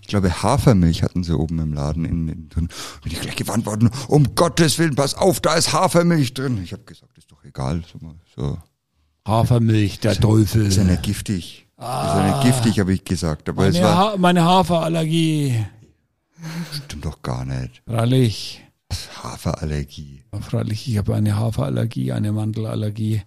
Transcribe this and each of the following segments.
ich glaube, Hafermilch hatten sie oben im Laden in, in drin. Bin ich gleich gewarnt worden, um Gottes Willen, pass auf, da ist Hafermilch drin. Ich habe gesagt, ist doch egal. So. Hafermilch, der Teufel. Ist ja nicht giftig. Ah, ist ja nicht giftig, habe ich gesagt. Aber meine, es war, ha meine Haferallergie. Stimmt doch gar nicht. Freilich. Haferallergie. Freilich, ich habe eine Haferallergie, eine Mandelallergie.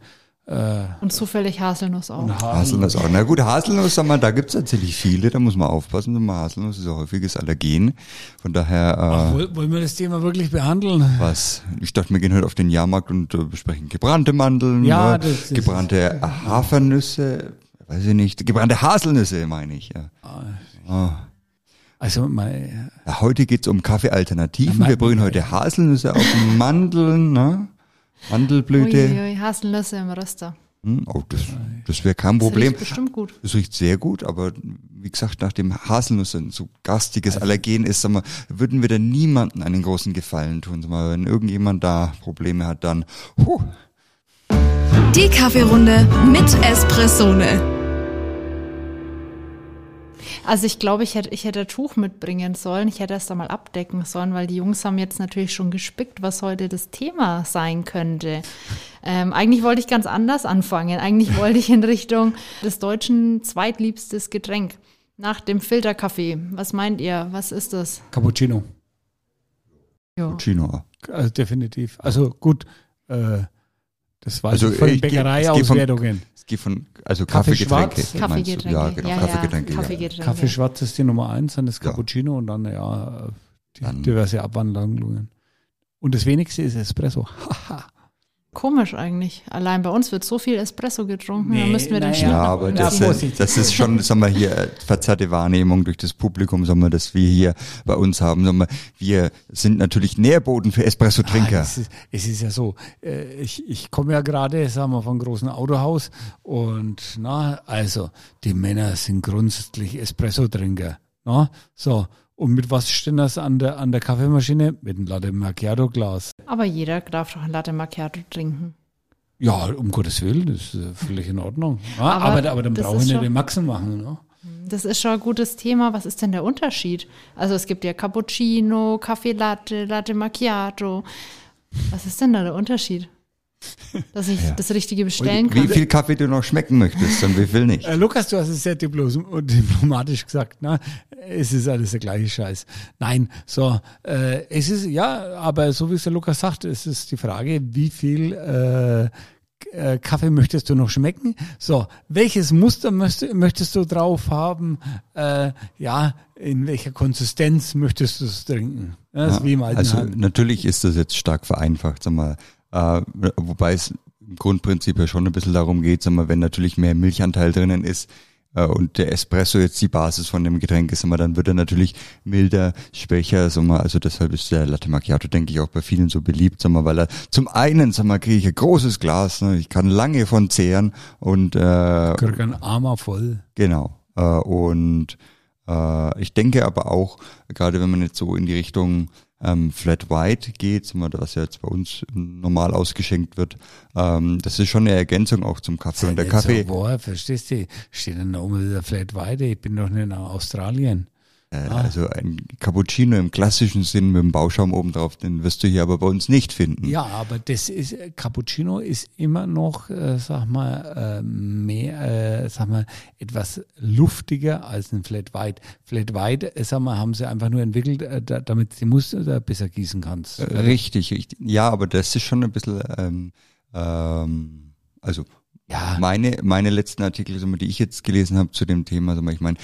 Äh, und zufällig Haselnuss auch. Haselnuss auch. Na gut, Haselnuss, sag mal, da gibt's tatsächlich viele, da muss man aufpassen. Haselnuss ist ein häufiges Allergen. Von daher. Äh, Ach, wollen wir das Thema wirklich behandeln? Was? Ich dachte, wir gehen heute auf den Jahrmarkt und äh, besprechen gebrannte Mandeln, ja, ne? das, das gebrannte Hafernüsse, weiß ich nicht, gebrannte Haselnüsse, meine ich. Ja. Ah. Oh. Also mein, ja, heute geht's um Kaffeealternativen. Wir brühen heute Haselnüsse auf Mandeln, ne? Mandelblüte. Uiuiui, Haselnüsse im Röster. Hm, oh, das, das wäre kein Problem. Das riecht bestimmt gut. Das riecht sehr gut, aber wie gesagt, nachdem Haselnuss ein so garstiges also. Allergen ist, sag mal, würden wir da niemanden einen großen Gefallen tun. Sag mal, wenn irgendjemand da Probleme hat, dann huh. Die Kaffeerunde mit Espressone. Also ich glaube, ich hätte, ich hätte ein Tuch mitbringen sollen. Ich hätte es da mal abdecken sollen, weil die Jungs haben jetzt natürlich schon gespickt, was heute das Thema sein könnte. Ähm, eigentlich wollte ich ganz anders anfangen. Eigentlich wollte ich in Richtung des Deutschen zweitliebstes Getränk. Nach dem Filterkaffee. Was meint ihr? Was ist das? Cappuccino. Ja. Cappuccino. Also definitiv. Also gut, äh, das war also von Bäckereiauswertungen. Von, also Kaffeegetränke. Kaffeegetränke. Ja, genau, ja, Kaffeegetränke. Ja, Kaffeegetränke. Kaffee schwarz ist die Nummer eins, dann das Cappuccino ja. und dann ja die dann, diverse Abwandlungen. Und das wenigste ist Espresso. Haha. Komisch eigentlich. Allein bei uns wird so viel Espresso getrunken, nee, da müssten wir den Schnitt Ja, aber das, ist, das ist schon, sagen wir hier, äh, verzerrte Wahrnehmung durch das Publikum, sagen wir, dass wir hier bei uns haben. Sagen wir, wir sind natürlich Nährboden für Espresso-Trinker. Ah, es, ist, es ist ja so, äh, ich, ich komme ja gerade, sagen wir, von einem großen Autohaus und na, also die Männer sind grundsätzlich Espresso-Trinker. Na, so, und mit was steht das an der, an der Kaffeemaschine? Mit einem Latte Macchiato Glas. Aber jeder darf doch ein Latte Macchiato trinken. Ja, um Gottes Willen, das ist äh, völlig in Ordnung. Ja, aber, aber, aber, dann brauche ich nicht den Maxen machen. Ne? Das ist schon ein gutes Thema. Was ist denn der Unterschied? Also es gibt ja Cappuccino, Kaffee Latte, Latte Macchiato. Was ist denn da der Unterschied? dass ich ja. das Richtige bestellen kann. Wie viel Kaffee du noch schmecken möchtest und wie viel nicht. Äh, Lukas, du hast es sehr diplomatisch gesagt, ne? Es ist alles der gleiche Scheiß. Nein, so, äh, es ist, ja, aber so wie es der Lukas sagt, es ist die Frage, wie viel äh, äh Kaffee möchtest du noch schmecken? So, welches Muster möchtest, möchtest du drauf haben? Äh, ja, in welcher Konsistenz möchtest du es trinken? Das ja, wie im also Hand. natürlich ist das jetzt stark vereinfacht, sag mal äh, wobei es im Grundprinzip ja schon ein bisschen darum geht, sagen wir, wenn natürlich mehr Milchanteil drinnen ist, äh, und der Espresso jetzt die Basis von dem Getränk ist, dann wird er natürlich milder, schwächer, also deshalb ist der Latte Macchiato, denke ich, auch bei vielen so beliebt, weil er zum einen, kriege ich ein großes Glas, ne, ich kann lange von zehren und äh, krieg ein Armer voll. Genau. Äh, und äh, ich denke aber auch, gerade wenn man jetzt so in die Richtung ähm, Flat White geht, was ja jetzt bei uns normal ausgeschenkt wird. Ähm, das ist schon eine Ergänzung auch zum Kaffee. Und der Kaffee. So, boah, verstehst du? Steht dann oben wieder Flat White. Ich bin doch nicht in Australien. Äh, ah. Also ein Cappuccino im klassischen Sinn mit dem Bauschaum oben drauf, den wirst du hier aber bei uns nicht finden. Ja, aber das ist Cappuccino ist immer noch, äh, sag mal, äh, mehr, äh, sag mal, etwas luftiger als ein Flat White. Flat White, äh, sag mal, haben sie einfach nur entwickelt, äh, da, damit die Muster besser gießen kannst. Richtig, richtig. Ja, aber das ist schon ein bisschen, ähm, ähm, also ja. Meine, meine letzten Artikel, die ich jetzt gelesen habe zu dem Thema, ich meine,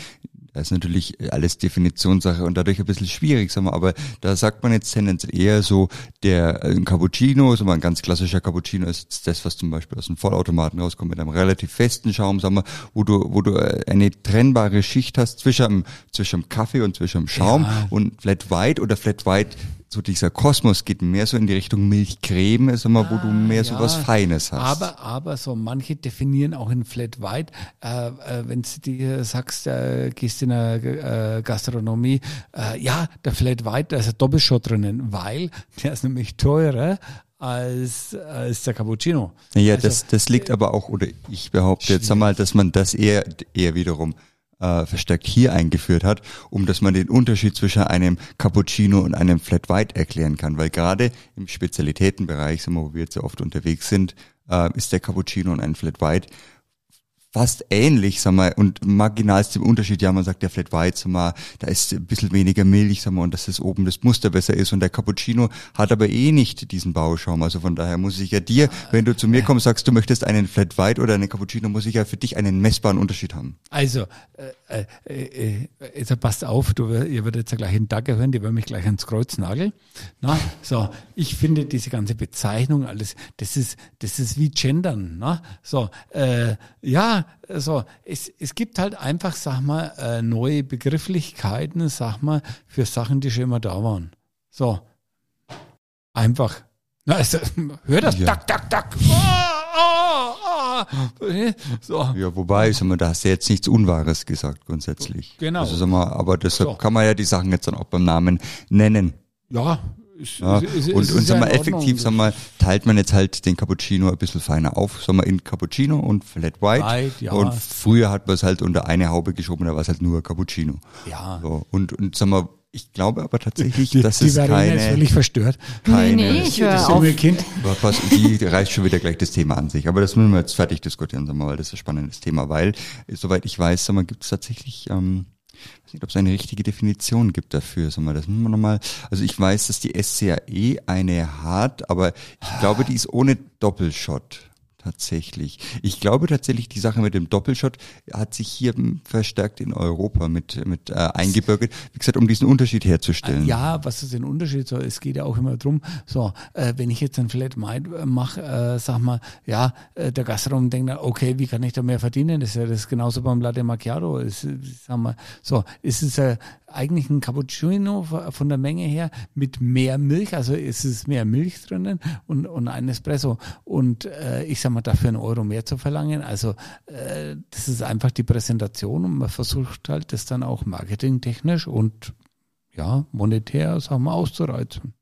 das ist natürlich alles Definitionssache und dadurch ein bisschen schwierig, sagen wir, aber da sagt man jetzt tendenziell eher so, der ein Cappuccino, so ein ganz klassischer Cappuccino ist das, was zum Beispiel aus dem Vollautomaten rauskommt, mit einem relativ festen Schaum, sagen wir, wo du, wo du eine trennbare Schicht hast zwischen, zwischen Kaffee und zwischen Schaum ja. und Flat White oder Flat White so dieser Kosmos geht mehr so in die Richtung Milchcreme, ist immer, ah, wo du ah, mehr ja. so was Feines hast. Aber, aber so manche definieren auch in Flat White, äh, äh, wenn du dir sagst, äh, gehst in eine äh, Gastronomie, äh, ja, der Flat White, da ist ein Doppelshot drinnen, weil der ist nämlich teurer als, als der Cappuccino. Ja, also, das, das liegt aber auch, oder ich behaupte jetzt einmal, dass man das eher, eher wiederum äh, verstärkt hier eingeführt hat, um dass man den Unterschied zwischen einem Cappuccino und einem Flat White erklären kann. Weil gerade im Spezialitätenbereich, wo wir jetzt so oft unterwegs sind, äh, ist der Cappuccino und ein Flat White fast ähnlich, sag mal, und marginalste Unterschied, ja, man sagt der Flat White, sag mal, da ist ein bisschen weniger Milch, sag mal, und dass das oben das Muster besser ist. Und der Cappuccino hat aber eh nicht diesen Bauschaum, also von daher muss ich ja dir, wenn du zu mir kommst, sagst, du möchtest einen Flat White oder einen Cappuccino, muss ich ja für dich einen messbaren Unterschied haben. Also, äh, äh, äh, jetzt passt auf, du, ihr werdet jetzt gleich einen Dagger hören, die werden mich gleich ans Kreuz nageln. Na, so, ich finde diese ganze Bezeichnung, alles, das ist, das ist wie Gendern, na, so, äh, ja, so, es, es gibt halt einfach, sag mal, äh, neue Begrifflichkeiten, sag mal, für Sachen, die schon immer da waren. So. Einfach. Na, also, hör das, Ja. tak, tak, tak. Ah, ah, ah. So. Ja, wobei, sag mal, da hast du jetzt nichts Unwahres gesagt, grundsätzlich. Genau. Also, sag mal, aber deshalb So. kann man ja die Sachen jetzt dann auch beim Namen nennen. Ja, ist, Ja, ist, ist, und ist und sag mal, Ordnung. effektiv, sag mal, teilt man jetzt halt den Cappuccino ein bisschen feiner auf, sag mal, in Cappuccino und Flat White. White, ja. Und früher hat man es halt unter eine Haube geschoben, da war es halt nur Cappuccino. Ja. So, und, und sag mal, ich glaube aber tatsächlich, Die, dass die es Verena ist keine, völlig verstört. keine, Nee, nee, ich höre das auf. junge Kind. was, die reißt schon wieder gleich das Thema an sich. Aber das müssen wir jetzt fertig diskutieren, sag mal, weil das ist ein spannendes Thema, weil, soweit ich weiß, sag mal, gibt es tatsächlich, ähm, ich weiß nicht, ob es eine richtige Definition gibt dafür, sag mal, das müssen wir nochmal, also ich weiß, dass die SCAE eine hat, aber ich glaube, die ist ohne Doppelshot. Tatsächlich. Ich glaube tatsächlich, die Sache mit dem Doppelshot hat sich hier m, verstärkt in Europa mit, mit äh, eingebürgert. Wie gesagt, um diesen Unterschied herzustellen. Ja, was ist den Unterschied? So, es geht ja auch immer drum. So, äh, wenn ich jetzt ein Flat White mache, äh, sag mal, ja, äh, der Gastronom denkt, okay, wie kann ich da mehr verdienen? Das ist ja das genauso beim Latte Macchiato. Ist, äh, sag mal, so, ist es äh, eigentlich ein Cappuccino von der Menge her mit mehr Milch, also ist es mehr Milch drinnen und, und ein Espresso. Und äh, ich sag mal, dafür einen Euro mehr zu verlangen. Also äh, das ist einfach die Präsentation und man versucht halt das dann auch marketingtechnisch und ja, monetär, sagen wir, auszureizen.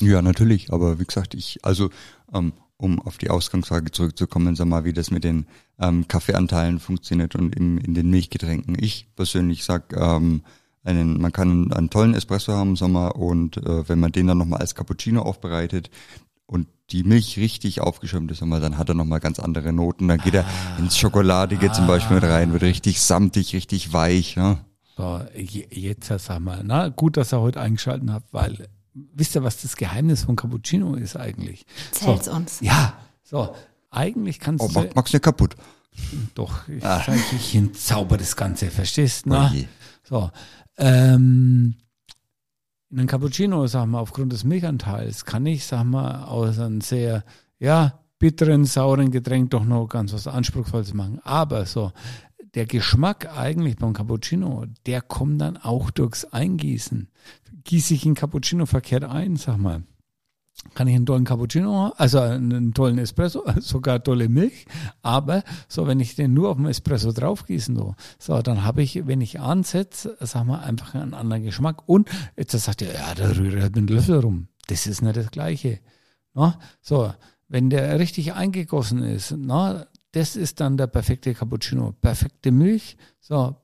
Ja, natürlich, aber wie gesagt, ich, also ähm, um auf die Ausgangsfrage zurückzukommen, sag mal, wie das mit den ähm, Kaffeeanteilen funktioniert und im, in den Milchgetränken. Ich persönlich sag, ähm, einen, man kann einen tollen Espresso haben, sag mal, und äh, wenn man den dann nochmal als Cappuccino aufbereitet und die Milch richtig aufgeschäumt ist, sag mal, dann hat er nochmal ganz andere Noten. Dann geht er ins Schokoladige zum Beispiel mit rein, wird richtig samtig, richtig weich. Ja? So, je- jetzt sag mal, na, gut, dass ihr heute eingeschalten habt, weil wisst ihr, was das Geheimnis von Cappuccino ist eigentlich? Erzähl's so, uns. Ja, so, eigentlich kannst Oh, du, mach, mach's nicht kaputt. doch, ich, sag, ich entzauber das Ganze, verstehst du? Je. So, ähm, in einem Cappuccino, sag mal, aufgrund des Milchanteils kann ich, sag mal, aus einem sehr, ja, bitteren, sauren Getränk doch noch ganz was Anspruchsvolles machen. Aber so, der Geschmack eigentlich beim Cappuccino, der kommt dann auch durchs Eingießen. Gieße ich einen Cappuccino verkehrt ein, sag mal, kann ich einen tollen Cappuccino, also einen tollen Espresso, sogar tolle Milch, aber so, wenn ich den nur auf dem Espresso draufgießen, so, so dann habe ich, wenn ich ansetze, sag mal, einfach einen anderen Geschmack. Und jetzt sagt er, ja, da rühre ich halt mit dem Löffel rum. Das ist nicht das Gleiche. Na? So, wenn der richtig eingegossen ist, na, das ist dann der perfekte Cappuccino. Perfekte Milch, so,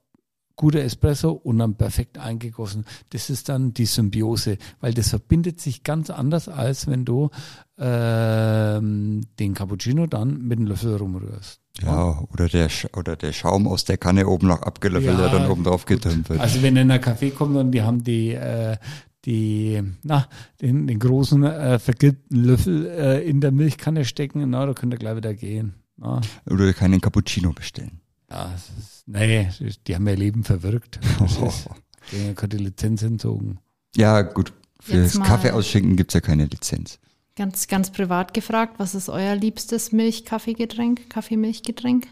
guter Espresso und dann perfekt eingegossen. Das ist dann die Symbiose, weil das verbindet sich ganz anders, als wenn du ähm, den Cappuccino dann mit dem Löffel rumrührst. Ja, oder der, oder der Schaum aus der Kanne oben noch abgelöffelt, Ja, der dann oben drauf getürmt wird. Also wenn in ein Café kommt und die haben die, äh, die, na, den, den großen äh, vergilbten Löffel äh, in der Milchkanne stecken, na, da könnt ihr gleich wieder gehen. Na, Oder keinen Cappuccino bestellen. Ja, ist, nee, die haben ihr Leben verwirkt. Ist, denen die Lizenz entzogen. Ja, gut. Für Jetzt das mal- Kaffee ausschenken gibt's ja keine Lizenz. Ganz, ganz privat gefragt, was ist euer liebstes Milch-Kaffeegetränk, Kaffeemilchgetränk?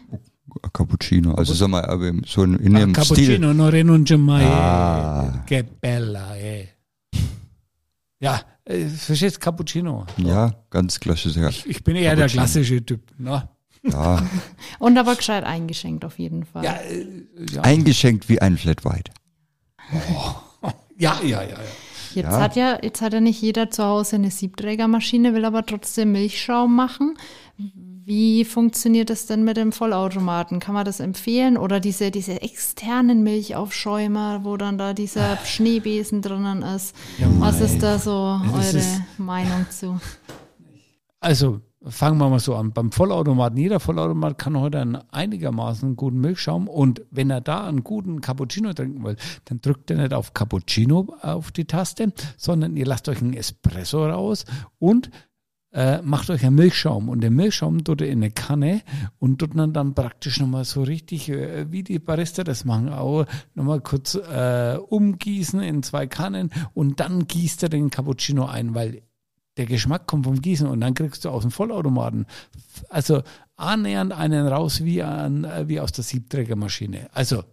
Cappuccino. Also sag mal, aber so in, in Ah, ihrem Stil. Cappuccino, non renuncio mai. Ah. Che bella, eh. Ja, äh, verstehst Cappuccino. Ja, ganz klassisch. Ja. Ich bin eher der Cappuccino. klassische Typ. Na? Ja. Und aber gescheit eingeschenkt auf jeden Fall. Ja, äh, ja. Eingeschenkt wie ein Flat White. ja, ja, ja, ja. Jetzt Ja. hat ja, jetzt hat ja nicht jeder zu Hause eine Siebträgermaschine, will aber trotzdem Milchschaum machen. Wie funktioniert das denn mit dem Vollautomaten? Kann man das empfehlen? Oder diese, diese externen Milchaufschäumer, wo dann da dieser Schneebesen drinnen ist? Ja, Was ist da so eure ist- Meinung zu? Also fangen wir mal so an. Beim Vollautomaten, jeder Vollautomat kann heute einen einigermaßen guten Milchschaum und wenn er da einen guten Cappuccino trinken will, dann drückt er nicht auf Cappuccino auf die Taste, sondern ihr lasst euch einen Espresso raus und äh, macht euch einen Milchschaum und den Milchschaum tut ihr in eine Kanne und tut dann, dann praktisch nochmal so richtig, äh, wie die Barista das machen, auch nochmal kurz äh, umgießen in zwei Kannen und dann gießt er den Cappuccino ein, weil der Geschmack kommt vom Gießen und dann kriegst du aus dem Vollautomaten also annähernd einen raus wie, an, wie aus der Siebträgermaschine. Also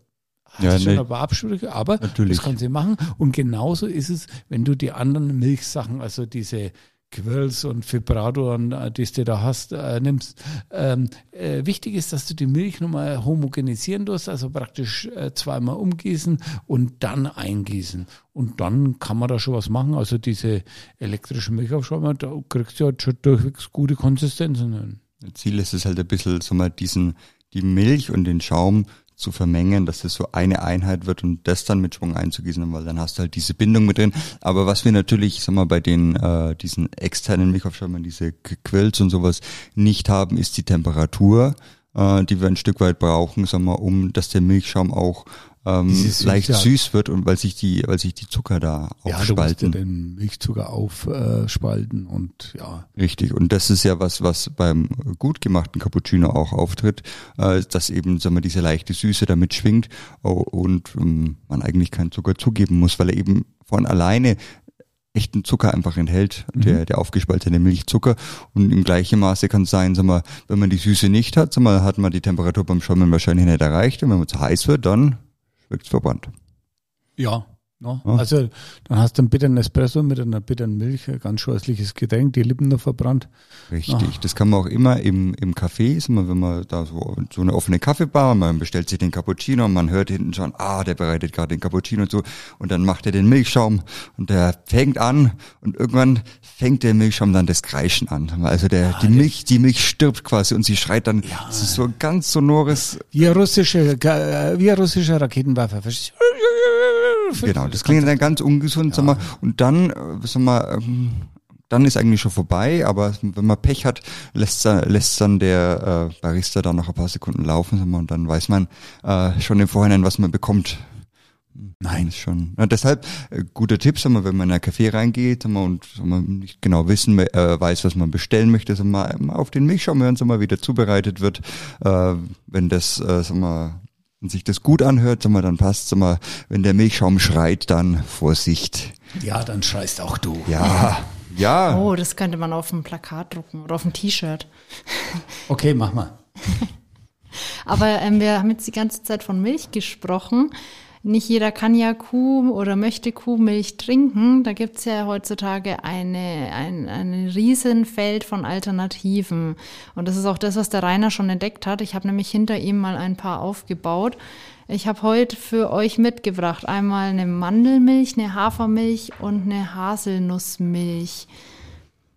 hast Ja, schon ne- ein paar Absprüche, aber Natürlich. das kannst du machen. Und genauso ist es, wenn du die anderen Milchsachen, also diese Quirls und Vibratoren, äh, die du da hast, äh, nimmst. Ähm, äh, wichtig ist, dass du die Milch nochmal homogenisieren tust, also praktisch äh, zweimal umgießen und dann eingießen. Und dann kann man da schon was machen. Also diese elektrischen Milchaufschäumer, da kriegst du halt schon durchwegs gute Konsistenzen hin. Ziel ist es halt ein bisschen, so mal diesen, die Milch und den Schaum zu vermengen, dass das so eine Einheit wird und das dann mit Schwung einzugießen, weil dann hast du halt diese Bindung mit drin. Aber was wir natürlich, sag mal, bei den äh, diesen externen Milchaufschäumern, diese Qu- Quills und sowas nicht haben, ist die Temperatur, äh, die wir ein Stück weit brauchen, sag mal, um dass der Milchschaum auch ähm, Süße leicht hat. süß wird und weil sich die, weil sich die Zucker da Ja, du musst ja aufspalten. den Milchzucker aufspalten und ja. Richtig. Und das ist ja was, was beim gut gemachten Cappuccino auch auftritt, äh, dass eben, sagen wir, diese leichte Süße da mitschwingt oh, und ähm, man eigentlich keinen Zucker zugeben muss, weil er eben von alleine echten Zucker einfach enthält, der, der aufgespaltene Milchzucker. Und im gleichen Maße kann es sein, sag mal, wenn man die Süße nicht hat, sag mal, hat man die Temperatur beim Schäumen wahrscheinlich nicht erreicht. Und wenn man zu heiß wird, dann verbrannt. Ja. Ne? Ja. Also dann hast du einen bitteren Espresso mit einer bitteren Milch, ein ganz scheußliches Getränk, die Lippen noch verbrannt. Richtig, das kann man auch immer im, im Café, ist wenn man da so, so eine offene Kaffeebar, man bestellt sich den Cappuccino und man hört hinten schon, ah, der bereitet gerade den Cappuccino zu und dann macht er den Milchschaum und der fängt an und irgendwann fängt der Milchschaum dann das Kreischen an. Also der, die Milch, die Milch stirbt quasi und sie schreit dann, es ist so ein ganz sonores, Wie ein russischer, äh, wie ein russischer Raketenwerfer. verstehst du? Genau, das klingt dann ganz ungesund, sag mal, und dann, äh, sag mal, ähm, dann ist eigentlich schon vorbei, aber wenn man Pech hat, lässt, dann- lässt dann der äh, Barista da noch ein paar Sekunden laufen sag mal, und dann weiß man äh, schon im Vorhinein, was man bekommt. Nein, ist schon. Ja, deshalb äh, guter Tipp, sag mal, wenn man in ein Café reingeht sag mal, und sag mal, nicht genau wissen äh, weiß, was man bestellen möchte, sag mal, mal auf den Milchschaum hören, sag mal, wie der zubereitet wird. Äh, wenn das, äh, sag mal, wenn sich das gut anhört, sag mal, dann passt, sag mal, wenn der Milchschaum schreit, dann Vorsicht. Ja, dann schreist auch du. Ja, ja. Oh, das könnte man auf ein Plakat drucken oder auf ein T-Shirt. Okay, mach mal. Aber ähm, wir haben jetzt die ganze Zeit von Milch gesprochen. Nicht jeder kann ja Kuh oder möchte Kuhmilch trinken. Da gibt's ja heutzutage eine, ein, ein Riesenfeld von Alternativen. Und das ist auch das, was der Rainer schon entdeckt hat. Ich habe nämlich hinter ihm mal ein paar aufgebaut. Ich habe heute für euch mitgebracht einmal eine Mandelmilch, eine Hafermilch und eine Haselnussmilch.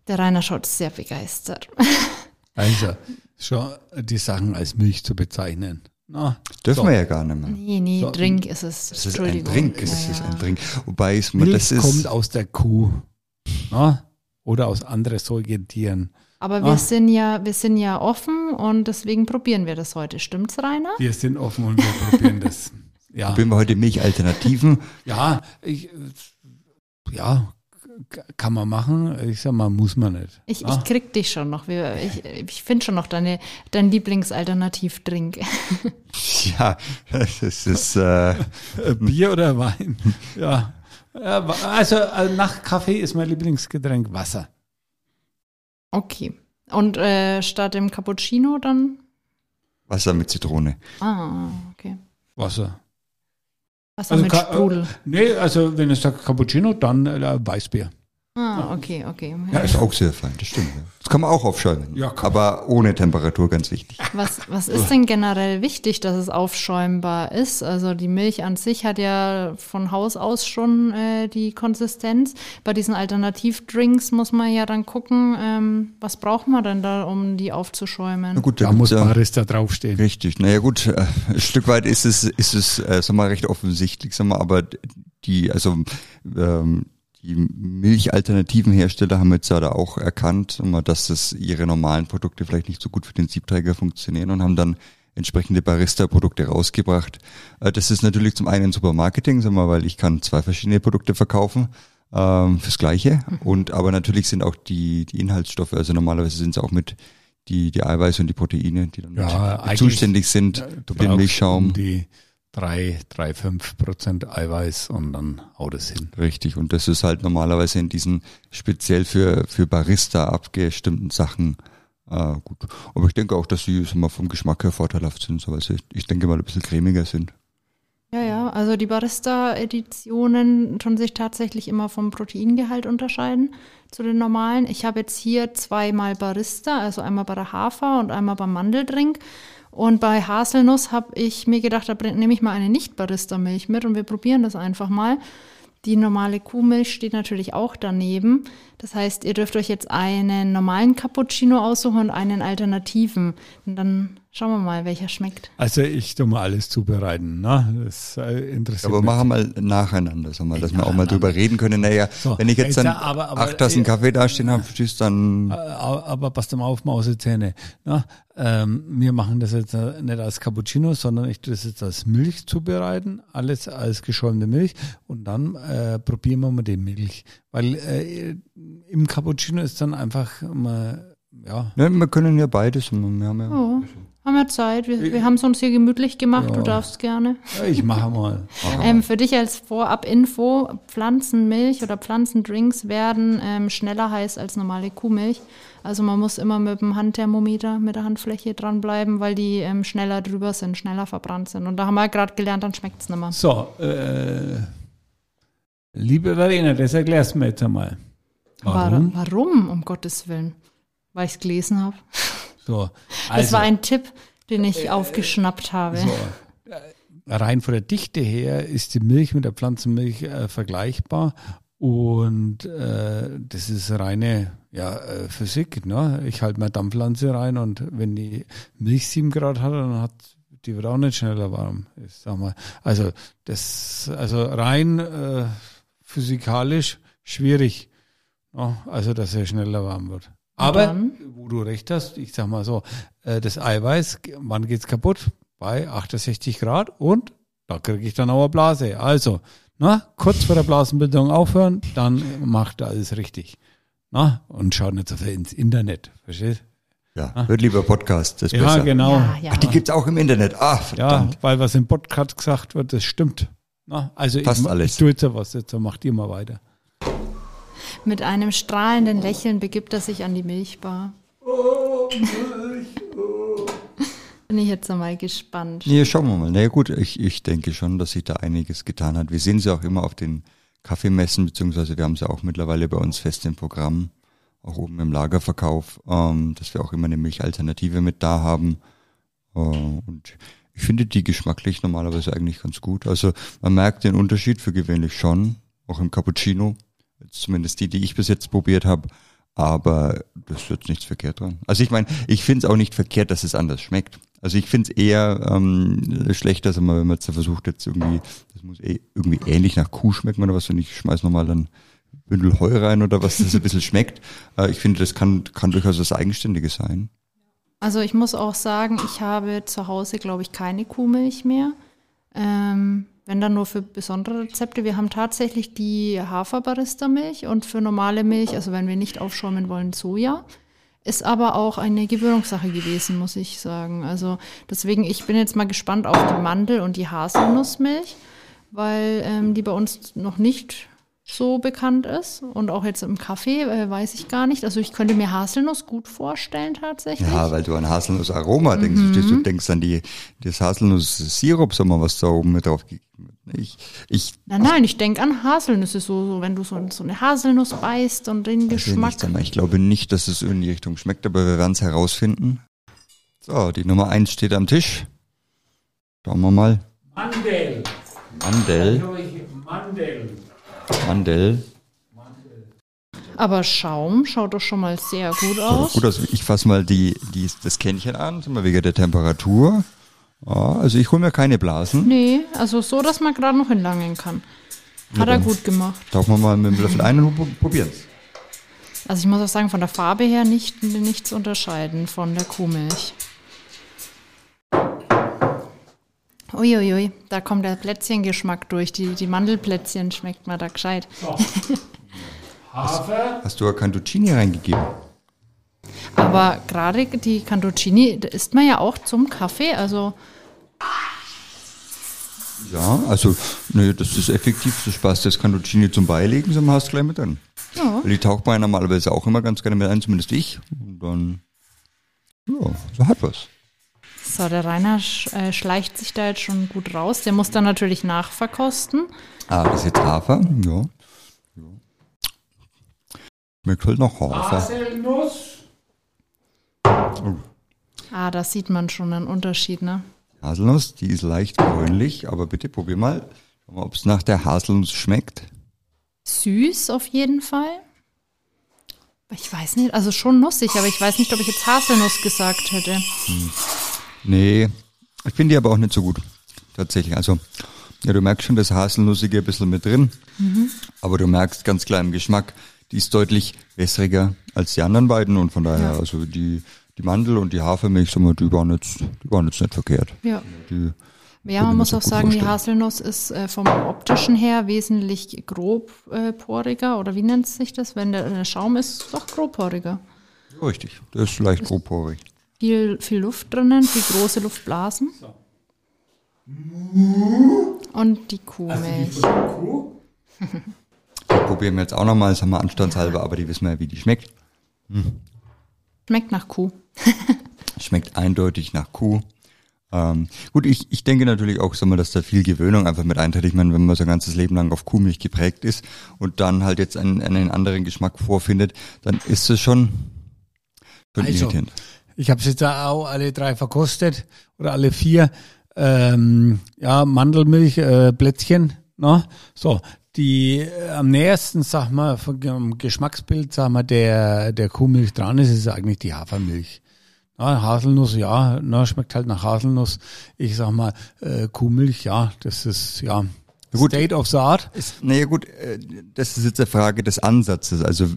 Der Rainer schaut sehr begeistert. Also, schon die Sachen als Milch zu bezeichnen. Na, Dürfen so. wir ja gar nicht mehr. Nee, nee, So. Drink ist es. Das ist ein Entschuldigung. Drink, Ja, ist ein Drink. Wobei es, Milch das ist, kommt aus der Kuh. Na? Oder aus anderen Säugetieren. Aber wir Ah. sind ja, wir sind ja offen und deswegen probieren wir das heute. Stimmt's, Rainer? Wir sind offen und wir probieren das. Ja, probieren wir heute Milchalternativen. ja, ich, ja, kann man machen. Ich sag mal, muss man nicht. Ich, Ah. ich krieg dich schon noch. Ich ich finde schon noch deine, dein Lieblingsalternativ-Drink. Ja, das ist, äh, Äh, Bier oder Wein? ja. Wa- Also äh, nach Kaffee ist mein Lieblingsgetränk Wasser. Okay. Und äh, statt dem Cappuccino dann? Wasser mit Zitrone. Ah, okay. Wasser. Wasser Also mit Sprudel. Nee, also wenn es sagt Cappuccino, dann äh, Weißbier. Ah, okay, okay. Ja, ist auch sehr fein, das stimmt. Das kann man auch aufschäumen. Ja, kann aber ohne Temperatur, ganz wichtig. Was, was ist denn generell wichtig, dass es aufschäumbar ist? Also die Milch an sich hat ja von Haus aus schon äh, die Konsistenz. Bei diesen Alternativdrinks muss man ja dann gucken, ähm, was braucht man denn da, um die aufzuschäumen? Na gut, Da gibt's muss ja- Barista draufstehen. Richtig. Naja gut, äh, ein Stück weit ist es, ist es, äh, sag mal, recht offensichtlich, sag mal, aber die, also ähm, die milchalternativen Hersteller haben jetzt ja da auch erkannt, dass das ihre normalen Produkte vielleicht nicht so gut für den Siebträger funktionieren und haben dann entsprechende Barista-Produkte rausgebracht. Äh, Das ist natürlich zum einen super Marketing, sag mal, weil ich kann zwei verschiedene Produkte verkaufen ähm, fürs Gleiche. Und aber natürlich sind auch die, die Inhaltsstoffe, also normalerweise sind es auch mit die, die Eiweiße und die Proteine, die dann Ja, zuständig sind Ja, Du für den Milchschaum. um die drei, drei, fünf Prozent Eiweiß und dann haut es hin. Richtig. Und das ist halt normalerweise in diesen speziell für, für Barista abgestimmten Sachen äh, gut. Aber ich denke auch, dass sie mal, vom Geschmack her vorteilhaft sind, so, weil sie, ich denke mal, ein bisschen cremiger sind. Ja, ja, also die Barista-Editionen tun sich tatsächlich immer vom Proteingehalt unterscheiden zu den normalen. Ich habe jetzt hier zweimal Barista, also einmal bei der Hafer und einmal beim Mandeldrink. Und bei Haselnuss habe ich mir gedacht, da nehme ich mal eine Nicht-Barista-Milch mit und wir probieren das einfach mal. Die normale Kuhmilch steht natürlich auch daneben. Das heißt, ihr dürft euch jetzt einen normalen Cappuccino aussuchen und einen alternativen. Und dann schauen wir mal, welcher schmeckt. Also ich tu mal alles zubereiten, ne? Das äh, interessiert Aber mich. machen wir mal nacheinander, sag mal, dass wir auch mal drüber reden können. Naja, So, wenn ich jetzt dann ja, aber- aber- acht Tassen Kaffee dastehen habe, verstehst du, dann Äh, Aber passt mal auf, Mausezähne. Na, ähm, wir machen das jetzt äh, nicht als Cappuccino, sondern ich tue das jetzt als Milch zubereiten, alles als geschäumte Milch und dann äh, probieren wir mal die Milch. Weil äh, im Cappuccino ist dann einfach mal, ja, ne, wir können ja beides. Wir haben ja, Oh, haben wir Zeit. Wir, wir haben es uns hier gemütlich gemacht. Du Ja. darfst gerne. ich mache mal. Ähm, für dich als Vorab-Info, Pflanzenmilch oder Pflanzendrinks werden ähm, schneller heiß als normale Kuhmilch. Also man muss immer mit dem Handthermometer, mit der Handfläche dranbleiben, weil die ähm, schneller drüber sind, schneller verbrannt sind. Und da haben wir gerade gelernt, dann schmeckt es nicht mehr. So, äh, liebe Verena, das erklärst du mir jetzt einmal. Warum? Warum? Warum, um Gottes Willen? Weil ich es gelesen habe. So, Das also, war ein Tipp, den ich aufgeschnappt habe. So, äh, rein von der Dichte her ist die Milch mit der Pflanzenmilch äh, vergleichbar und äh, das ist reine ja, äh, Physik. Ne? Ich halte meine Dampfpflanze rein und wenn die Milch 7 Grad hat, dann hat die wird auch nicht schneller warm. Ich sag mal. Also das, also rein äh, physikalisch schwierig. Ne? Also dass er schneller warm wird. Aber dann? wo du recht hast, ich sag mal so, äh, das Eiweiß, wann geht's kaputt? Bei 68 Grad und da kriege ich dann auch eine Blase. Also, na, kurz vor der Blasenbildung aufhören, dann macht alles richtig. Na, und schaut nicht so viel ins Internet. Verstehst? ja, wird lieber Podcast, das ist Ja, besser. genau. Ja, ja. Ach, die gibt's auch im Internet. Ah, Ja, verdammt. weil was im Podcast gesagt wird, das stimmt. Na, also Fast ich, alles. ich tue jetzt ja was, jetzt macht ihr mal weiter. Mit einem strahlenden Lächeln begibt er sich an die Milchbar. Bin ich jetzt einmal gespannt. Nee, schauen wir mal. Na ja, gut, ich, ich denke schon, dass sich da einiges getan hat. Wir sehen sie auch immer auf den Kaffeemessen, beziehungsweise wir haben sie auch mittlerweile bei uns fest im Programm, auch oben im Lagerverkauf, ähm, dass wir auch immer eine Milchalternative mit da haben. Äh, und ich finde die geschmacklich normalerweise eigentlich ganz gut. Also man merkt den Unterschied für gewöhnlich schon, auch im Cappuccino. Zumindest die, die ich bis jetzt probiert habe. Aber das jetzt nichts verkehrt dran. Also ich meine, ich finde es auch nicht verkehrt, dass es anders schmeckt. Also ich finde es eher ähm, schlechter, also wenn man jetzt versucht jetzt irgendwie, das muss eh irgendwie ähnlich nach Kuh schmecken oder was, und ich schmeiß nochmal dann Bündel Heu rein oder was, das ein bisschen schmeckt. Äh, ich finde, das kann, kann durchaus was Eigenständiges sein. Also ich muss auch sagen, ich habe zu Hause, glaube ich, keine Kuhmilch mehr. Ähm, wenn dann nur für besondere Rezepte. Wir haben tatsächlich die Haferbarista-Milch und für normale Milch, also wenn wir nicht aufschäumen wollen, Soja. Ist aber auch eine Gewöhnungssache gewesen, muss ich sagen. Also deswegen, ich bin jetzt mal gespannt auf die Mandel- und die Haselnussmilch, weil ähm, die bei uns noch nicht so bekannt ist. Und auch jetzt im Kaffee äh, weiß ich gar nicht. Also ich könnte mir Haselnuss gut vorstellen tatsächlich. Ja, weil du an Haselnuss-Aroma denkst. Mhm. Du denkst an die, das Haselnuss-Sirup, sag mal, was da oben mit drauf. Ich, ich Nein, nein, ich denke an Haselnüsse, so, so wenn du so, so eine Haselnuss beißt und den Geschmack. mal, ich glaube nicht, dass es in die Richtung schmeckt, aber wir werden es herausfinden. So, die Nummer eins steht am Tisch. Schauen wir mal. Mandel. Mandel, Mandel. Mandel. Aber Schaum schaut doch schon mal sehr gut aus. gut aus. Ich fasse mal die, die, das Kännchen an, sag mal, wegen der Temperatur. Ja, also ich hole mir keine Blasen. Nee, also so, dass man gerade noch hinlangen kann. Hat er gut gemacht. Tauchen wir mal mit dem Löffel ein und prob- probieren's. Also ich muss auch sagen, von der Farbe her nicht, nicht zu unterscheiden von der Kuhmilch. Uiuiui, da kommt der Plätzchengeschmack durch. Die, die Mandelplätzchen schmeckt man da gescheit. Hafer. Hast du Cantuccini reingegeben? Aber gerade die Cantuccini da isst man ja auch zum Kaffee. Also Ja, also, nee, das ist effektiv. Das passt das Cantuccini zum Beilegen, so hast du gleich mit drin. ja, Weil die taucht man ja normalerweise auch immer ganz gerne mit ein, zumindest ich. Und dann, ja, so hat was. So, der Rainer sch, äh, schleicht sich da jetzt schon gut raus. Der muss dann natürlich nachverkosten. Ah, das ist jetzt Hafer, ja. ja. Schmeckt halt noch Hafer. Haselnuss. Ah, da sieht man schon einen Unterschied, ne? Haselnuss, die ist leicht bräunlich, aber bitte probier mal, schau mal, ob es nach der Haselnuss schmeckt. Süß auf jeden Fall. Ich weiß nicht, also schon nussig, aber ich weiß nicht, ob ich jetzt Haselnuss gesagt hätte. Nee, ich finde die aber auch nicht so gut. Tatsächlich. Also, ja, du merkst schon das Haselnussige ein bisschen mit drin. Aber du merkst ganz klar im Geschmack, die ist deutlich wässriger als die anderen beiden und von daher, Ja. also die, die Mandel und die Hafermilch, sag mal, die waren jetzt, die waren jetzt nicht verkehrt. Ja. Die, Ja, man muss auch sagen, die vorstellen. Haselnuss ist äh, vom optischen her wesentlich grobporiger oder wie nennt sich das? Wenn der, der Schaum ist, ist doch grobporiger. richtig, das ist leicht grobporig. Viel, viel Luft drinnen, viel große Luftblasen. Und die Kuhmilch. Kuh. Die probieren wir jetzt auch nochmal, sagen wir anstandshalber, aber die wissen ja, wie die schmeckt. Schmeckt nach Kuh. Schmeckt eindeutig nach Kuh. Ähm, gut, ich, ich denke natürlich auch, sag mal, dass da viel Gewöhnung einfach mit eintritt. Ich meine, wenn man sein ganzes Leben lang auf Kuhmilch geprägt ist und dann halt jetzt einen, einen anderen Geschmack vorfindet, dann ist es schon, schon Also, irritierend. Ich habe jetzt auch alle drei verkostet oder alle vier. Ähm, ja, Mandelmilch, äh, Plätzchen. Ne? So, die äh, am nähersten, sag mal, vom Geschmacksbild, sag mal, der, der Kuhmilch dran ist, ist eigentlich die Hafermilch. Ja, Haselnuss, ja, na, schmeckt halt nach Haselnuss. Ich sag mal, äh, Kuhmilch, ja, das ist, ja, gut. State of the Art. Ist, naja gut, äh, das ist jetzt eine Frage des Ansatzes. Also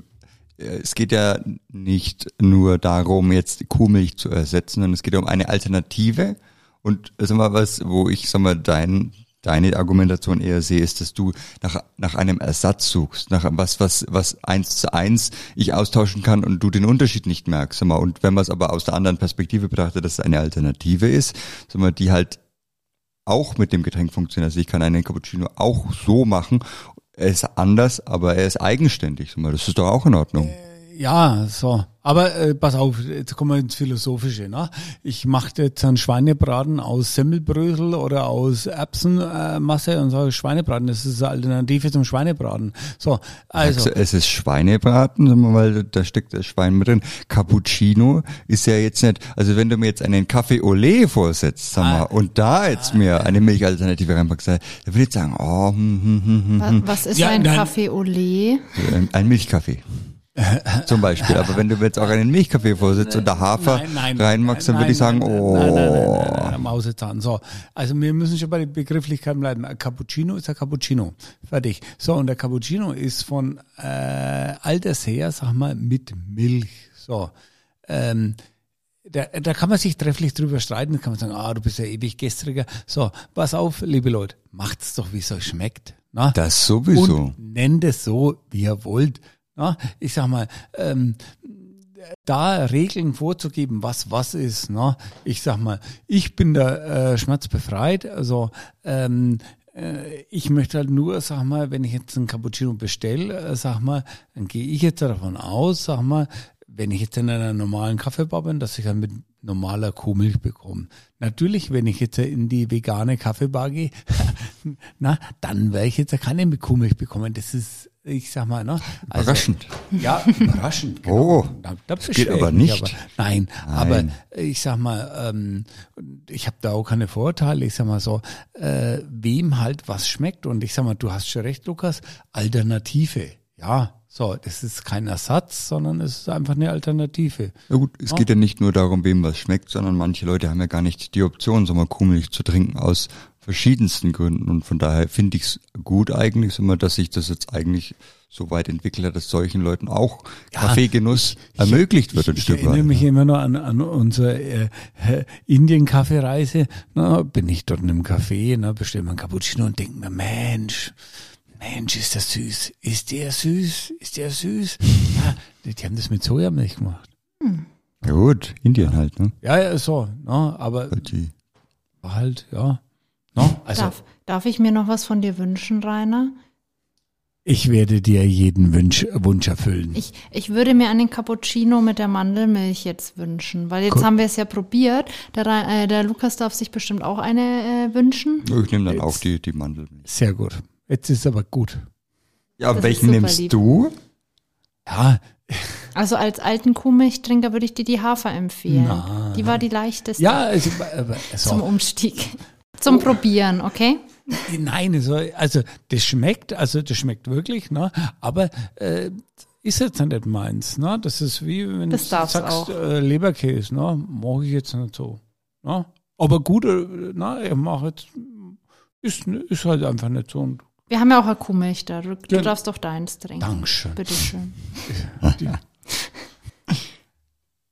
es geht ja nicht nur darum, jetzt Kuhmilch zu ersetzen, sondern es geht um eine Alternative. Und äh, sag mal was, wo ich sag mal dein deine Argumentation eher sehe, ist, dass du nach, nach einem Ersatz suchst, nach was, was, was eins zu eins ich austauschen kann und du den Unterschied nicht merkst. Sag mal. Und wenn man es aber aus der anderen Perspektive betrachtet, dass es eine Alternative ist, sag mal, die halt auch mit dem Getränk funktioniert. Also ich kann einen Cappuccino auch so machen. Er ist anders, aber er ist eigenständig. Das ist doch auch in Ordnung. Ja, so. Aber äh, pass auf, jetzt kommen wir ins Philosophische. Ne? Ich mache jetzt einen Schweinebraten aus Semmelbrösel oder aus Erbsenmasse äh, und sage Schweinebraten. Das ist eine Alternative zum Schweinebraten. So, also. Also es ist Schweinebraten, mal, da steckt das Schwein mit drin. Cappuccino ist ja jetzt nicht, also wenn du mir jetzt einen Kaffee Olé vorsetzt, sag mal, und da jetzt mir eine Milchalternative reinpackst, da würde ich sagen, oh, hm, hm, hm, hm, Wa- Was ist Ja, ein. Café Olé? ein, ein Milchkaffee. Zum Beispiel. Aber wenn du jetzt auch einen Milchkaffee vorsetzt und da Hafer reinmachst, dann würde ich sagen, nein, oh. Nein, nein, nein, nein, nein, nein, Mausezahn. So, also wir müssen schon bei den Begrifflichkeiten bleiben. Ein Cappuccino ist ein Cappuccino. Fertig. So, und der Cappuccino ist von äh, alters her, sag mal, mit Milch. So. Ähm, da, da kann man sich trefflich drüber streiten, da kann man sagen, ah, du bist ja ewig gestriger. So, pass auf, liebe Leute, macht's doch, wie es euch schmeckt. Na? Das sowieso. Und nennt es so, wie ihr wollt. Na, ich sag mal, ähm, da Regeln vorzugeben, was was ist. Ne? Ich sag mal, ich bin da äh, schmerzbefreit. Also ähm, äh, ich möchte halt nur, sag mal, wenn ich jetzt einen Cappuccino bestelle, äh, sag mal, dann gehe ich jetzt davon aus, sag mal, wenn ich jetzt in einer normalen Kaffeebar bin, dass ich dann mit normaler Kuhmilch bekomme. Natürlich, wenn ich jetzt in die vegane Kaffeebar gehe, na, dann werde ich jetzt keine mit Kuhmilch bekommen. Das ist, ich sag mal, ne? Also, überraschend. Ja, überraschend. Genau. Oh, da, da das geht aber nicht. Aber, nein, nein, aber ich sag mal, ähm, ich habe da auch keine Vorurteile. Ich sag mal so, äh, wem halt was schmeckt. Und ich sag mal, du hast schon recht, Lukas, Alternative. Ja, so, das ist kein Ersatz, sondern es ist einfach eine Alternative. Ja gut, es ja. geht ja nicht nur darum, wem was schmeckt, sondern manche Leute haben ja gar nicht die Option, so mal Kuhmilch zu trinken aus verschiedensten Gründen. Und von daher finde ich es gut eigentlich, mal, dass sich das jetzt eigentlich so weit entwickelt hat, dass solchen Leuten auch ja, Kaffeegenuss ich, ermöglicht wird. Ich, ich, ich erinnere mich immer noch an, an unsere äh, Indien-Kaffeereise. bin ich dort in einem Café, ne, bestelle mir ein Cappuccino und denke mir, Mensch, Mensch, ist das süß. Ist der süß? Ist der süß? Ja, die haben das mit Sojamilch gemacht. Hm. Ja gut, Indien ja. halt, ne? Ja, ja, so, ne? aber die. war halt, ja. Ne? Also, darf, darf ich mir noch was von dir wünschen, Rainer? Ich werde dir jeden Wunsch, Wunsch erfüllen. Ich, ich würde mir einen Cappuccino mit der Mandelmilch jetzt wünschen, weil jetzt Gut. haben wir es ja probiert. Der, äh, der Lukas darf sich bestimmt auch eine äh, wünschen. Ich nehme dann jetzt. auch die, die Mandelmilch. Sehr gut. Jetzt ist aber gut. Ja, das welchen nimmst lieb. du? Ja. Also als alten Kuhmilchtrinker würde ich dir die Hafer empfehlen. Na. Die war die leichteste. Ja, also, also, zum Umstieg. Zum Probieren, okay? Nein, also, also das schmeckt, also das schmeckt wirklich, ne? Aber äh, ist jetzt nicht meins, ne? Das ist wie wenn das du sagst. Äh, Leberkäse, ne? Mag ich jetzt nicht so. Ne? Aber gut, äh, na, ich mache jetzt, ist, ist halt einfach nicht so. Und wir haben ja auch eine Kuhmilch da. Du, du darfst doch deins trinken. Dankeschön. Bitteschön. Die,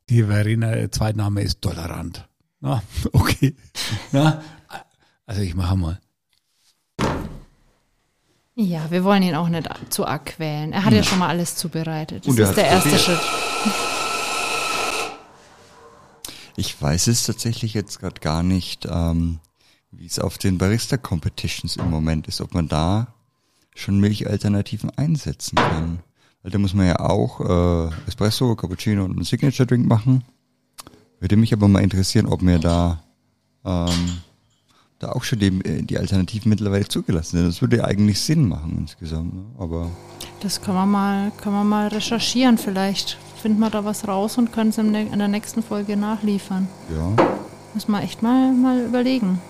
die Verena, Zweitname ist tolerant. Na, okay. Na, also ich mache mal. Ja, wir wollen ihn auch nicht zu arg quälen. Er hat ja, ja schon mal alles zubereitet. Das ist der erste probiert. Schritt. Ich weiß es tatsächlich jetzt gerade gar nicht. Ähm, wie es auf den Barista-Competitions im Moment ist, ob man da schon Milchalternativen einsetzen kann. Weil da muss man ja auch äh, Espresso, Cappuccino und einen Signature-Drink machen. Würde mich aber mal interessieren, ob mir da ähm, da auch schon die, äh, die Alternativen mittlerweile zugelassen sind. Das würde ja eigentlich Sinn machen insgesamt. Ne? Aber das können wir mal, können wir mal recherchieren. Vielleicht finden wir da was raus und können es in der nächsten Folge nachliefern. Ja. Muss man echt mal, mal überlegen.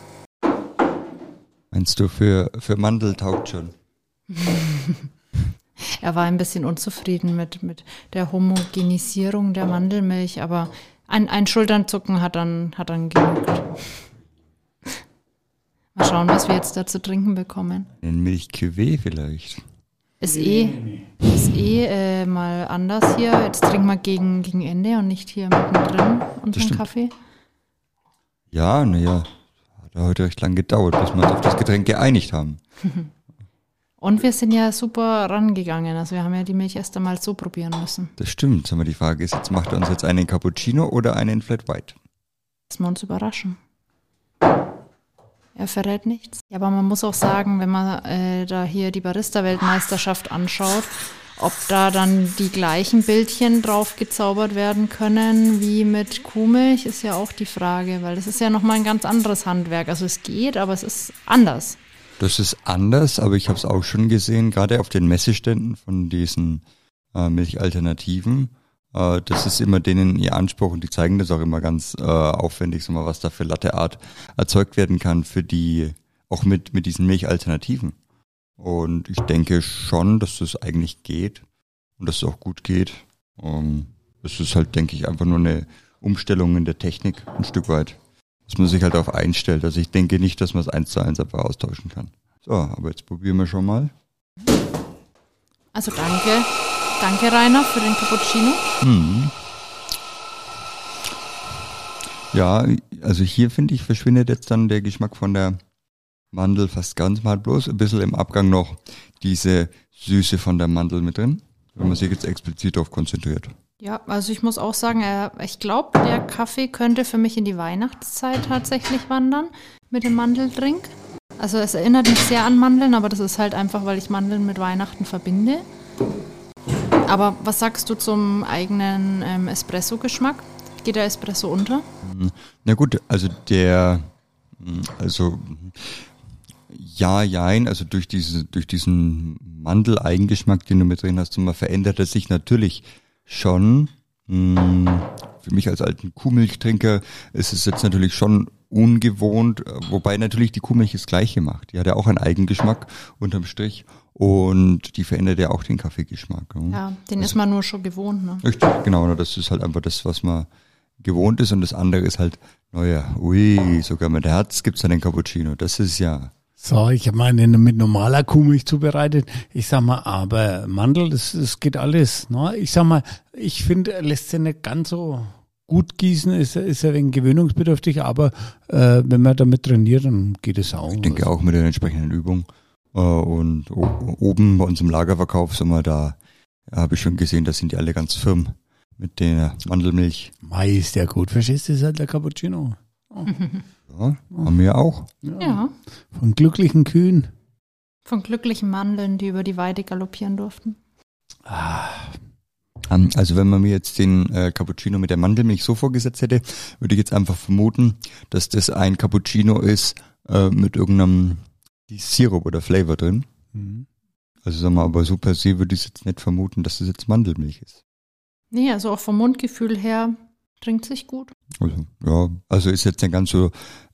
Meinst du, für, für Mandel taugt schon? er war ein bisschen unzufrieden mit, mit der Homogenisierung der Mandelmilch, aber ein, ein Schulternzucken hat dann, hat dann genügt. Mal schauen, was wir jetzt da zu trinken bekommen. Ein Milchcuvée vielleicht. Ist eh, ist eh äh, mal anders hier. Jetzt trinken wir gegen, gegen Ende und nicht hier mittendrin unseren Kaffee. Ja, naja, hat heute recht lang gedauert, bis wir uns auf das Getränk geeinigt haben. Und wir sind ja super rangegangen. Also wir haben ja die Milch erst einmal so probieren müssen. Das stimmt. Aber die Frage ist, jetzt macht er uns jetzt einen Cappuccino oder einen Flat White? Lassen wir uns überraschen. Er verrät nichts. Ja, aber man muss auch sagen, wenn man äh, da hier die Barista-Weltmeisterschaft anschaut, ob da dann die gleichen Bildchen drauf gezaubert werden können wie mit Kuhmilch, ist ja auch die Frage, weil das ist ja nochmal ein ganz anderes Handwerk. Also es geht, aber es ist anders. Das ist anders, aber ich habe es auch schon gesehen, gerade auf den Messeständen von diesen äh, Milchalternativen. Äh, das ist immer denen ihr Anspruch und die zeigen das auch immer ganz äh, aufwendig, so mal, was da für Latteart erzeugt werden kann für die, auch mit, mit diesen Milchalternativen. Und ich denke schon, dass das eigentlich geht und dass es auch gut geht. Um, es ist halt, denke ich, einfach nur eine Umstellung in der Technik ein Stück weit. Dass man sich halt darauf einstellt. Also ich denke nicht, dass man es eins zu eins einfach austauschen kann. So, aber jetzt probieren wir schon mal. Also danke. Danke, Rainer, für den Cappuccino. Mhm. Ja, also hier finde ich, verschwindet jetzt dann der Geschmack von der Mandel fast ganz mal bloß ein bisschen im Abgang noch diese Süße von der Mandel mit drin, wenn man sich jetzt explizit darauf konzentriert. Ja, also ich muss auch sagen, äh, ich glaube, der Kaffee könnte für mich in die Weihnachtszeit tatsächlich wandern mit dem Mandeldrink. Also es erinnert mich sehr an Mandeln, aber das ist halt einfach, weil ich Mandeln mit Weihnachten verbinde. Aber was sagst du zum eigenen ähm, Espresso-Geschmack? Geht der Espresso unter? Na gut, also der, also ja, jein, also durch diese, durch diesen Mandeleigengeschmack, den du mit drin hast, verändert er sich natürlich schon. Hm, für mich als alten Kuhmilchtrinker ist es jetzt natürlich schon ungewohnt, wobei natürlich die Kuhmilch das Gleiche macht. Die hat ja auch einen Eigengeschmack unterm Strich und die verändert ja auch den Kaffeegeschmack. Ne? Ja, den also, ist man nur schon gewohnt. Ne? Richtig, genau. Das ist halt einfach das, was man gewohnt ist und das andere ist halt, naja, ui, sogar mit Herz gibt's da den Cappuccino. Das ist ja so, ich habe meine mit normaler Kuhmilch zubereitet. Ich sag mal, aber Mandel, das, das geht alles. Ne? Ich sag mal, ich finde, er lässt sich nicht ganz so gut gießen, ist, ist er wegen gewöhnungsbedürftig, aber äh, wenn man damit trainiert, dann geht es auch. Ich denke auch mit der entsprechenden Übung. Äh, und oben bei uns im Lagerverkauf sind wir da, habe ich schon gesehen, da sind die alle ganz firm mit der Mandelmilch. Mai ist ja gut, verstehst du, ist halt der Cappuccino. Oh. Ja, haben wir auch. Ja. ja. Von glücklichen Kühen. Von glücklichen Mandeln, die über die Weide galoppieren durften. Ah. Ähm, also wenn man mir jetzt den äh, Cappuccino mit der Mandelmilch so vorgesetzt hätte, würde ich jetzt einfach vermuten, dass das ein Cappuccino ist äh, mit irgendeinem Sirup oder Flavor drin. Mhm. Also sagen wir aber so per se würde ich jetzt nicht vermuten, dass das jetzt Mandelmilch ist. Nee, also auch vom Mundgefühl her trinkt sich gut. Also, ja, also ist jetzt nicht ganz so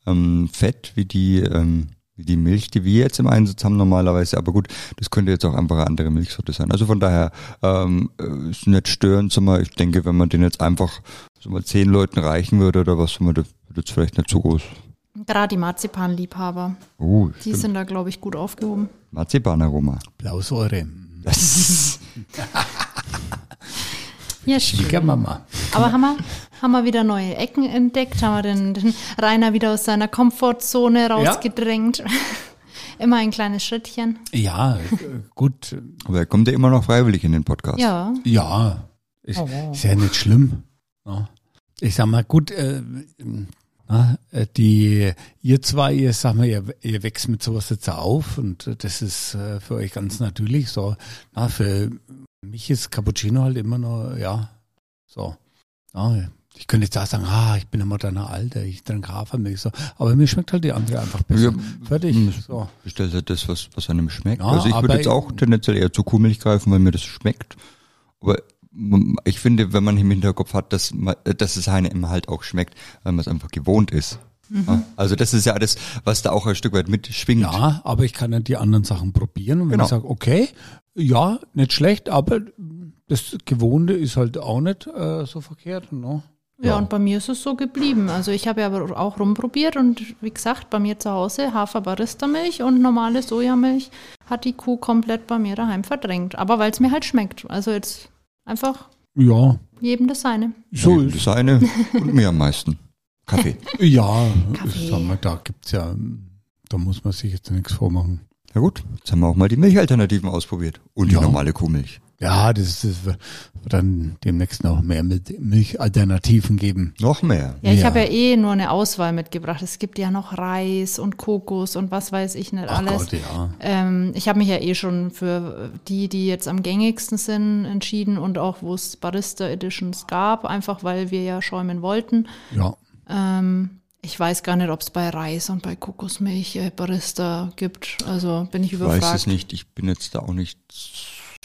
ähm, fett wie die, ähm, die Milch, die wir jetzt im Einsatz haben normalerweise. Aber gut, das könnte jetzt auch einfach eine andere Milchsorte sein. Also von daher ähm, äh, ist nicht störend. Sondern ich denke, wenn man den jetzt einfach so mal zehn Leuten reichen würde oder was, wird jetzt vielleicht nicht so groß. Gerade die Marzipanliebhaber. Oh, die stimmt. sind da, glaube ich, gut aufgehoben. Marzipanaroma. Blausäure. Das Ja, Schwiegermama. Aber haben wir, haben wir wieder neue Ecken entdeckt? Haben wir den, den Rainer wieder aus seiner Komfortzone rausgedrängt? Ja. immer ein kleines Schrittchen. Ja, gut. Aber er kommt ja immer noch freiwillig in den Podcast. Ja. Ja, ist, oh, wow. ist ja nicht schlimm. Ja. Ich sag mal, gut, äh, äh die, ihr zwei, ihr sag mal, ihr, ihr wächst mit sowas jetzt auf und das ist äh, für euch ganz natürlich so. Na, für mich ist Cappuccino halt immer nur, ja, so. Ja, ich könnte jetzt auch sagen, ah, ich bin ein moderner Alter, ich trinke Hafermilch, so. Aber mir schmeckt halt die andere einfach besser. Ja, Fertig. So. Bestellt halt das, was, was einem schmeckt. Ja, also ich würde jetzt auch tendenziell eher zu Kuhmilch greifen, weil mir das schmeckt. Aber ich finde, wenn man im Hinterkopf hat, dass, dass es einem halt auch schmeckt, weil man es einfach gewohnt ist. Mhm. Also das ist ja alles, was da auch ein Stück weit mitschwingt. Ja, aber ich kann ja die anderen Sachen probieren und wenn genau. ich sage, okay, ja, nicht schlecht, aber das Gewohnte ist halt auch nicht äh, so verkehrt. Ne? Ja, ja, und bei mir ist es so geblieben. Also ich habe ja aber auch rumprobiert und wie gesagt, bei mir zu Hause Hafer-Barista-Milch und normale Sojamilch hat die Kuh komplett bei mir daheim verdrängt. Aber weil es mir halt schmeckt. Also jetzt einfach ja. jedem das seine. So jedem das seine und mir am meisten. Kaffee. ja, Kaffee. Sag mal, da gibt's ja, da muss man sich jetzt nichts vormachen. Ja gut, jetzt haben wir auch mal die Milchalternativen ausprobiert und ja. die normale Kuhmilch. Ja, das, das wird dann demnächst noch mehr Milchalternativen geben. Noch mehr? Ja, ich ja. habe ja eh nur eine Auswahl mitgebracht. Es gibt ja noch Reis und Kokos und was weiß ich nicht alles. Ach Gott, ja. Ähm, ich habe mich ja eh schon für die, die jetzt am gängigsten sind, entschieden und auch wo es Barista Editions gab, einfach weil wir ja schäumen wollten. Ja. Ähm, ich weiß gar nicht, ob es bei Reis und bei Kokosmilch äh, Barista gibt. Also bin ich überfragt. Ich weiß es nicht. Ich bin jetzt da auch nicht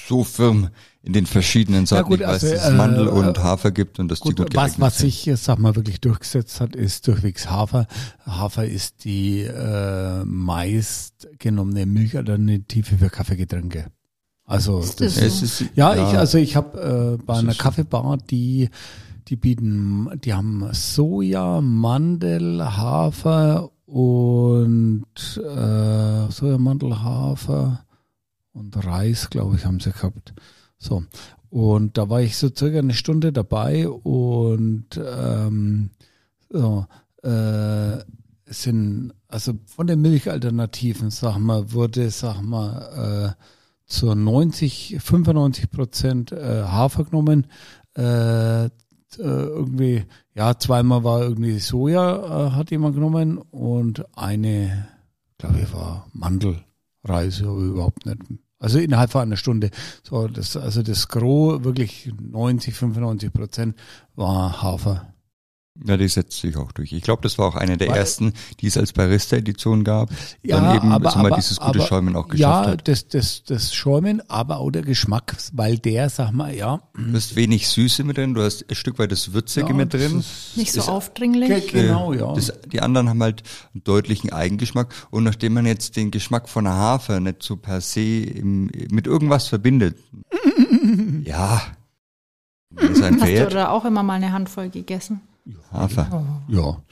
so firm in den verschiedenen Sorten. Ja gut, ich weiß, also, dass es äh, Mandel und Hafer gibt und dass gut, die gut Was, was sich, sag mal, wirklich durchgesetzt hat, ist durchwegs Hafer. Hafer ist die äh, meist genommene Milchalternative für Kaffeegetränke. Also ist das, das so? ist, ja, ja, ich also ich habe äh, bei einer Kaffeebar, die die bieten, die haben Soja, Mandel, Hafer und äh, Soja, Mandel, Hafer und Reis, glaube ich, haben sie gehabt. So. Und da war ich so circa eine Stunde dabei und ähm, so, äh, sind, also von den Milchalternativen, sag mal, wurde, sag mal, äh, zu 90, 95 Prozent äh, Hafer genommen, äh, äh, irgendwie, ja, zweimal war irgendwie Soja, äh, hat jemand genommen und eine glaube ich, war Mandelreis, aber überhaupt nicht. Also innerhalb von einer Stunde. So, das, also das Gros, wirklich 90, 95 Prozent war Hafer. Ja, die setzt sich auch durch. Ich glaube, das war auch eine der Weil- ersten, die es als Barista-Edition gab. Ja, dann eben aber, aber, dieses gute aber, Schäumen auch geschafft ja, hat. das, das, das Schäumen, aber auch der Geschmack, weil der, sag mal, ja. Du hast wenig Süße mit drin, du hast ein Stück weit das Würzige ja, mit das drin. Nicht so Ist- aufdringlich. Ge- Genau, ja. Das, die anderen haben halt einen deutlichen Eigengeschmack. Und nachdem man jetzt den Geschmack von Hafer nicht so per se im, mit irgendwas verbindet, ja, das ist ein Hast du Pferd, da auch immer mal eine Handvoll gegessen? Hafer. Ja.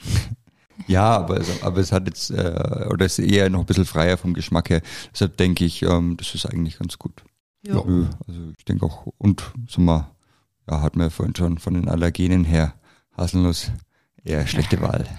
Ja, aber, es- aber es hat jetzt, äh, oder es ist eher noch ein bisschen freier vom Geschmack her. Deshalb denke ich, ähm, das ist eigentlich ganz gut. Ja. Also ich denke auch, und so mal, ja, hat man ja vorhin schon von den Allergenen her, Haselnuss, eher schlechte Wahl.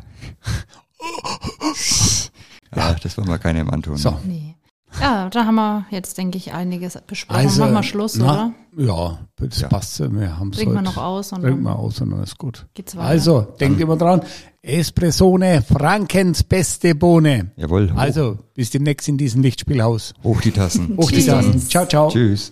Ja, das wollen wir keinem antun. So. Nee. Ja, da haben wir jetzt, denke ich, einiges besprochen. Also, Machen wir Schluss, na, oder? Ja, das Ja. passt. Wir haben Trinken wir noch aus und Trinken wir dann aus und dann ist gut. geht's weiter. Also, denkt immer dran, Espressone, Frankens beste Bohne. Jawohl, hoch, Also, bis demnächst in diesem Lichtspielhaus. hoch die Tassen. Hoch die. Tassen. Ciao, ciao. Tschüss.